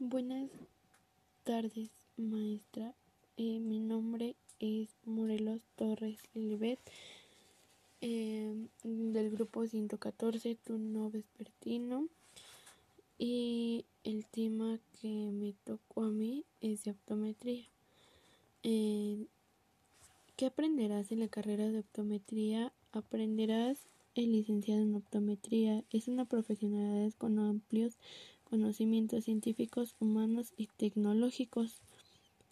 Buenas tardes, maestra. Eh, mi nombre es Morelos Torres Lilibet, eh, del grupo 114, turno vespertino. Y el tema que me tocó a mí es de optometría. Eh, ¿Qué aprenderás en la carrera de optometría? Aprenderás el licenciado en optometría. Es una profesionalidad con amplios conocimientos científicos, humanos y tecnológicos.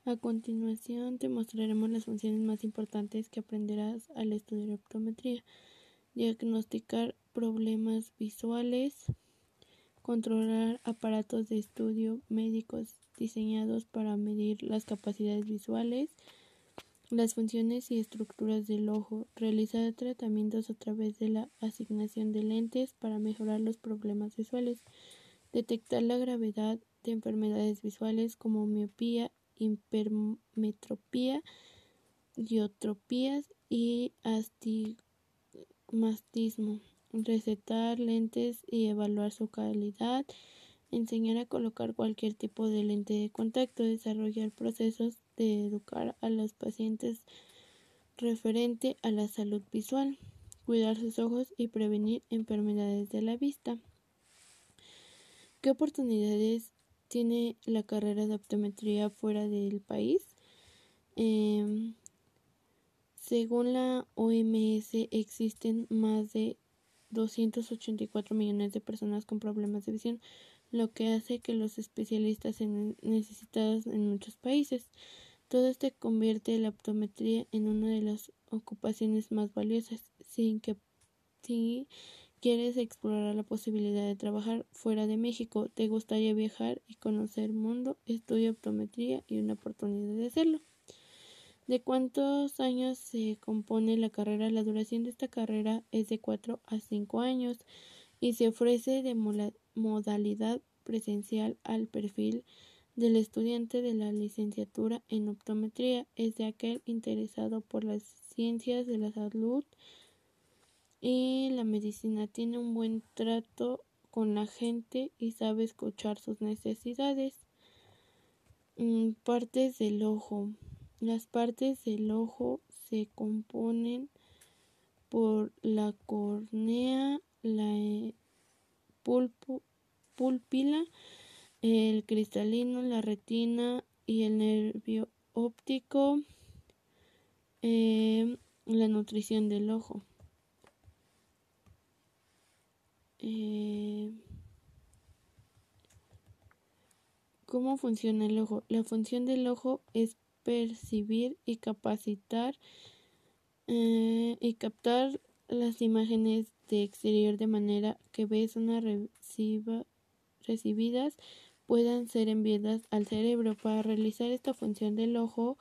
A continuación te mostraremos las funciones más importantes que aprenderás al estudiar optometría. Diagnosticar problemas visuales, controlar aparatos de estudio médicos diseñados para medir las capacidades visuales, las funciones y estructuras del ojo, realizar tratamientos a través de la asignación de lentes para mejorar los problemas visuales, detectar la gravedad de enfermedades visuales como miopía, hipermetropía, diotropías y astigmatismo, recetar lentes y evaluar su calidad, enseñar a colocar cualquier tipo de lente de contacto, desarrollar procesos de educar a los pacientes referente a la salud visual, cuidar sus ojos y prevenir enfermedades de la vista. ¿Qué oportunidades tiene la carrera de optometría fuera del país? Eh, según la OMS, existen más de 284 millones de personas con problemas de visión, lo que hace que los especialistas sean necesitados en muchos países. Todo esto convierte la optometría en una de las ocupaciones más valiosas, sin que sin quieres explorar la posibilidad de trabajar fuera de México, te gustaría viajar y conocer mundo, estudia optometría y una oportunidad de hacerlo. ¿De cuántos años se compone la carrera? La duración de esta carrera es de 4 a 5 años y se ofrece de modalidad presencial al perfil del estudiante de la licenciatura en optometría, es de aquel interesado por las ciencias de la salud, y la medicina tiene un buen trato con la gente y sabe escuchar sus necesidades. Mm, partes del ojo. Las partes del ojo se componen por la córnea, la eh, pupila, el cristalino, la retina y el nervio óptico, eh, la nutrición del ojo. Eh, ¿Cómo funciona el ojo? La función del ojo es percibir y capacitar eh, y captar las imágenes de exterior de manera que ves una recibidas puedan ser enviadas al cerebro. Para realizar esta función del ojo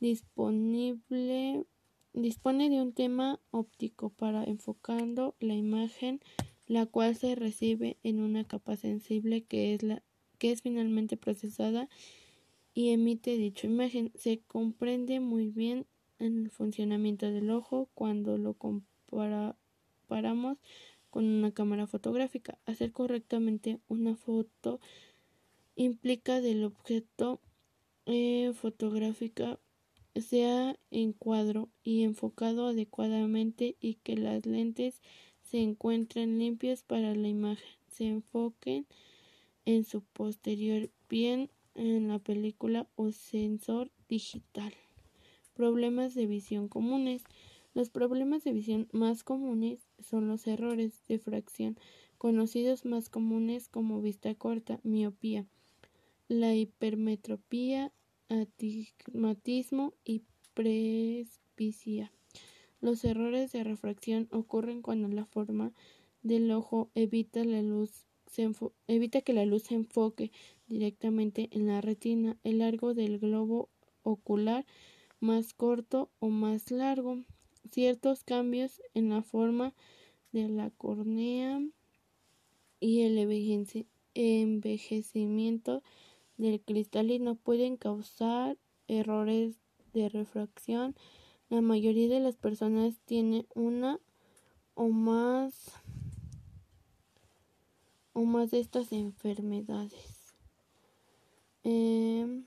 disponible dispone de un tema óptico para enfocando la imagen la cual se recibe en una capa sensible que es la que es finalmente procesada y emite dicha imagen. Se comprende muy bien el funcionamiento del ojo cuando lo comparamos con una cámara fotográfica. Hacer correctamente una foto implica del objeto eh, fotográfica sea en cuadro y enfocado adecuadamente y que las lentes se encuentren limpias para la imagen, se enfoquen en su posterior bien en la película o sensor digital. Problemas de visión comunes. Los problemas de visión más comunes son los errores de fracción, conocidos más comunes como vista corta, miopía, la hipermetropía, astigmatismo y presbicia. Los errores de refracción ocurren cuando la forma del ojo evita, que la luz se enfoque directamente en la retina, el largo del globo ocular más corto o más largo, ciertos cambios en la forma de la córnea y el envejecimiento del cristalino pueden causar errores de refracción la mayoría de las personas tiene una o más o más de estas enfermedades. Em,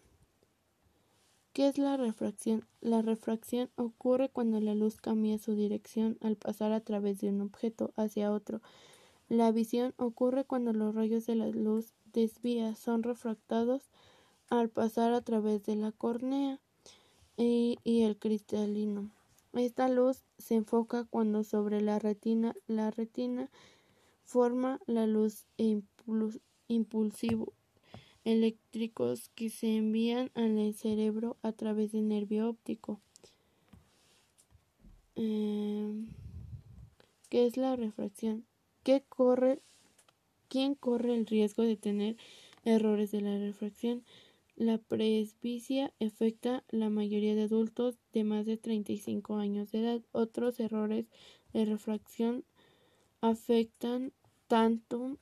¿Qué es la refracción? La refracción ocurre cuando la luz cambia su dirección al pasar a través de un objeto hacia otro. La visión ocurre cuando los rayos de la luz desvía son refractados al pasar a través de la córnea y, el cristalino. Esta luz se enfoca cuando sobre la retina la retina forma la luz e impulsivo eléctricos que se envían al cerebro a través del nervio óptico. Em, ¿Qué es la refracción? ¿Qué corre, ¿Quién corre el riesgo de tener errores de la refracción? La presbicia afecta la mayoría de adultos de más de 35 años de edad. Otros errores de refracción afectan tanto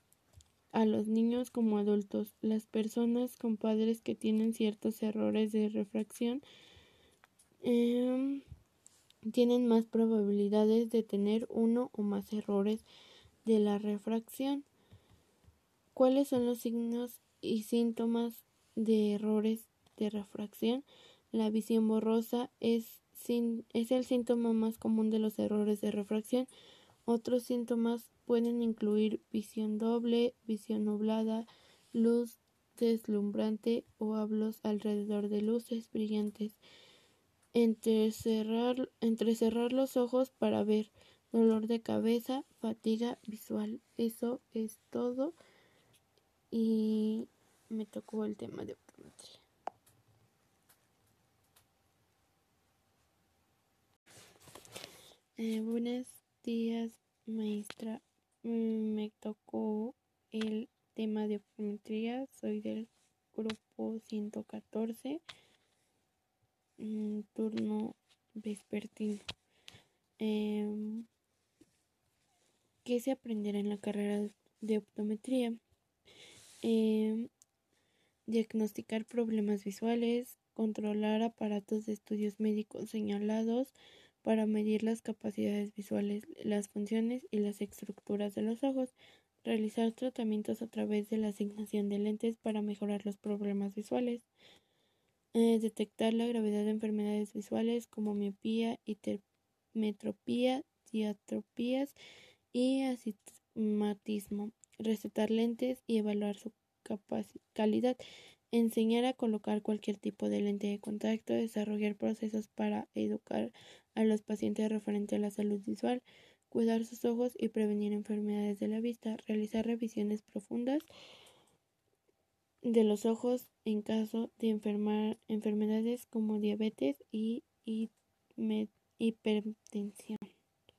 a los niños como adultos. Las personas con padres que tienen ciertos errores de refracción em, tienen más probabilidades de tener uno o más errores de la refracción. ¿Cuáles son los signos y síntomas de errores de refracción. La visión borrosa es, es el síntoma más común de los errores de refracción. Otros síntomas pueden incluir visión doble, visión nublada, luz deslumbrante o hablos alrededor de luces brillantes. Entrecerrar, entrecerrar los ojos para ver, dolor de cabeza, fatiga visual. Eso es todo. Y me tocó el tema de optometría. Eh, buenos días, maestra. Mm, me tocó el tema de optometría. Soy del grupo 114, mm, turno vespertino. Em, ¿Qué se aprenderá en la carrera de optometría? Eh, diagnosticar problemas visuales, controlar aparatos de estudios médicos señalados para medir las capacidades visuales, las funciones y las estructuras de los ojos, realizar tratamientos a través de la asignación de lentes para mejorar los problemas visuales, eh, detectar la gravedad de enfermedades visuales como miopía, hipermetropía, diatropías y astigmatismo, recetar lentes y evaluar su calidad, enseñar a colocar cualquier tipo de lente de contacto, desarrollar procesos para educar a los pacientes referente a la salud visual, cuidar sus ojos y prevenir enfermedades de la vista, realizar revisiones profundas de los ojos en caso de enfermar, enfermedades como diabetes y hipertensión.